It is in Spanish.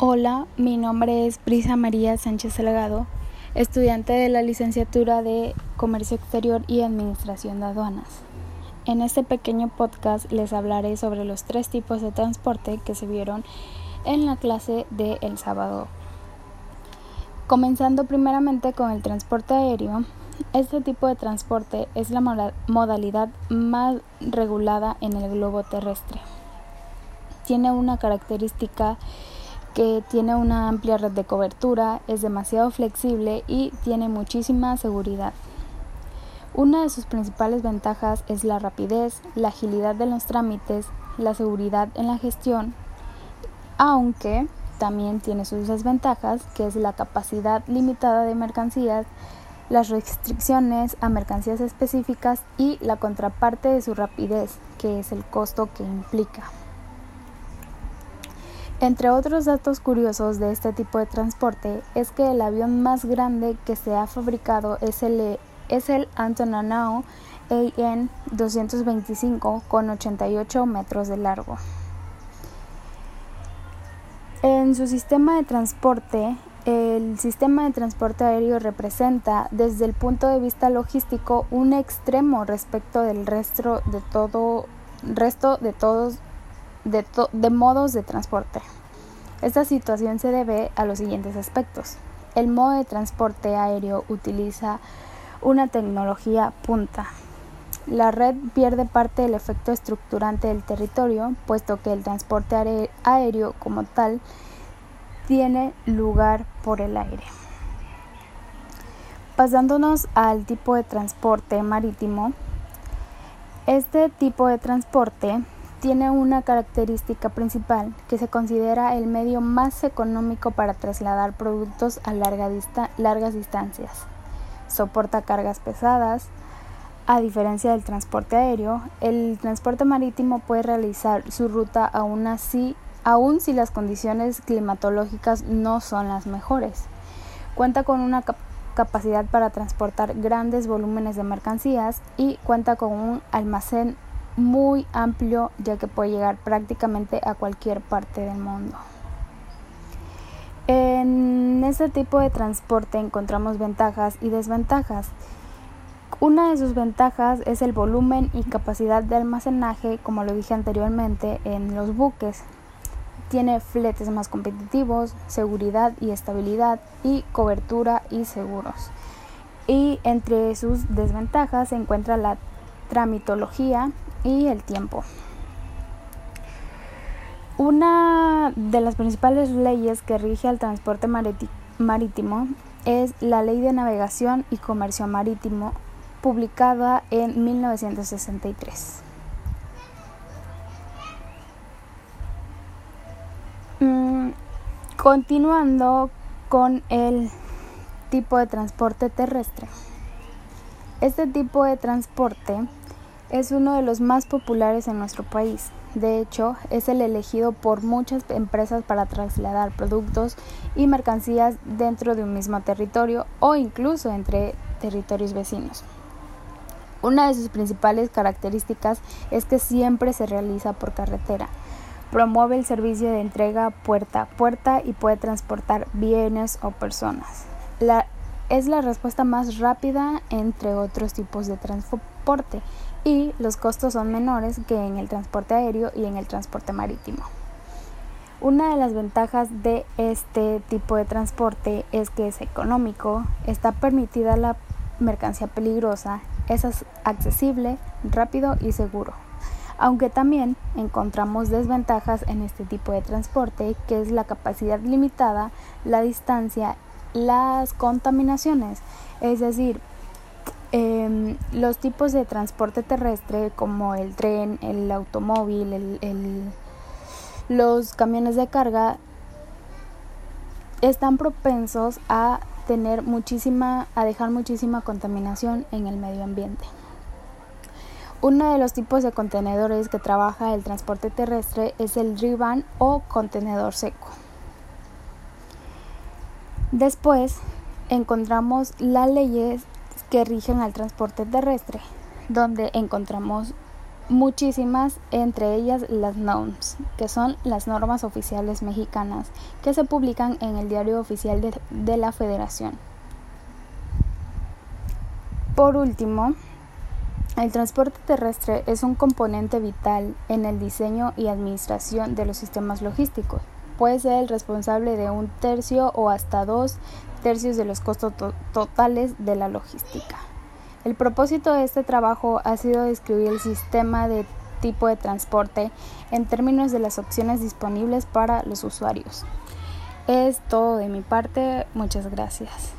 Hola, mi nombre es Brisa María Sánchez Salgado, estudiante de la licenciatura de Comercio Exterior y Administración de Aduanas. En este pequeño podcast les hablaré sobre los tres tipos de transporte que se vieron en la clase de el sábado. Comenzando primeramente con el transporte aéreo, este tipo de transporte es la modalidad más regulada en el globo terrestre. Tiene una característica que tiene una amplia red de cobertura, es demasiado flexible y tiene muchísima seguridad. Una de sus principales ventajas es la rapidez, la agilidad de los trámites, la seguridad en la gestión, aunque también tiene sus desventajas, que es la capacidad limitada de mercancías, las restricciones a mercancías específicas y la contraparte de su rapidez, que es el costo que implica. Entre otros datos curiosos de este tipo de transporte es que el avión más grande que se ha fabricado es el, es el Antonanao AN 225 con 88 metros de largo. En su sistema de transporte, el sistema de transporte aéreo representa desde el punto de vista logístico un extremo respecto del resto de todo resto de todos de, modos de transporte. Esta situación se debe a los siguientes aspectos. El modo de transporte aéreo utiliza una tecnología punta. La red pierde parte del efecto estructurante del territorio, puesto que el transporte aéreo como tal tiene lugar por el aire. Pasándonos al tipo de transporte marítimo, este tipo de transporte tiene una característica principal que se considera el medio más económico para trasladar productos a largas distancias. Soporta cargas pesadas. A diferencia del transporte aéreo, el transporte marítimo puede realizar su ruta aún así, aun si las condiciones climatológicas no son las mejores. Cuenta con una capacidad para transportar grandes volúmenes de mercancías y cuenta con un almacén muy amplio ya que puede llegar prácticamente a cualquier parte del mundo. En este tipo de transporte encontramos ventajas y desventajas. Una de sus ventajas es el volumen y capacidad de almacenaje, como lo dije anteriormente, en los buques. Tiene fletes más competitivos, seguridad y estabilidad y cobertura y seguros. Y entre sus desventajas se encuentra la tramitología, y el tiempo. Una de las principales leyes que rige al transporte marítimo es la Ley de Navegación y Comercio Marítimo, publicada en 1963. Mm, continuando con el tipo de transporte terrestre. Este tipo de transporte es uno de los más populares en nuestro país. De hecho, es el elegido por muchas empresas para trasladar productos y mercancías dentro de un mismo territorio o incluso entre territorios vecinos. Una de sus principales características es que siempre se realiza por carretera. Promueve el servicio de entrega puerta a puerta y puede transportar bienes o personas. Es la respuesta más rápida entre otros tipos de transporte y los costos son menores que en el transporte aéreo y en el transporte marítimo. Una de las ventajas de este tipo de transporte es que es económico, está permitida la mercancía peligrosa, es accesible, rápido y seguro. Aunque también encontramos desventajas en este tipo de transporte, que es la capacidad limitada, la distancia, las contaminaciones. Es decir, Em, los tipos de transporte terrestre como el tren, el automóvil, los camiones de carga están propensos a tener muchísima, a dejar muchísima contaminación en el medio ambiente. Uno de los tipos de contenedores que trabaja el transporte terrestre es el riban o contenedor seco. Después encontramos las leyes que rigen al transporte terrestre, donde encontramos muchísimas, entre ellas las NOMS, que son las normas oficiales mexicanas, que se publican en el diario oficial de, de la Federación. Por último, el transporte terrestre es un componente vital en el diseño y administración de los sistemas logísticos. Puede ser el responsable de un tercio o hasta dos tercios de los costos totales de la logística. El propósito de este trabajo ha sido describir el sistema de tipo de transporte en términos de las opciones disponibles para los usuarios. Es todo de mi parte, muchas gracias.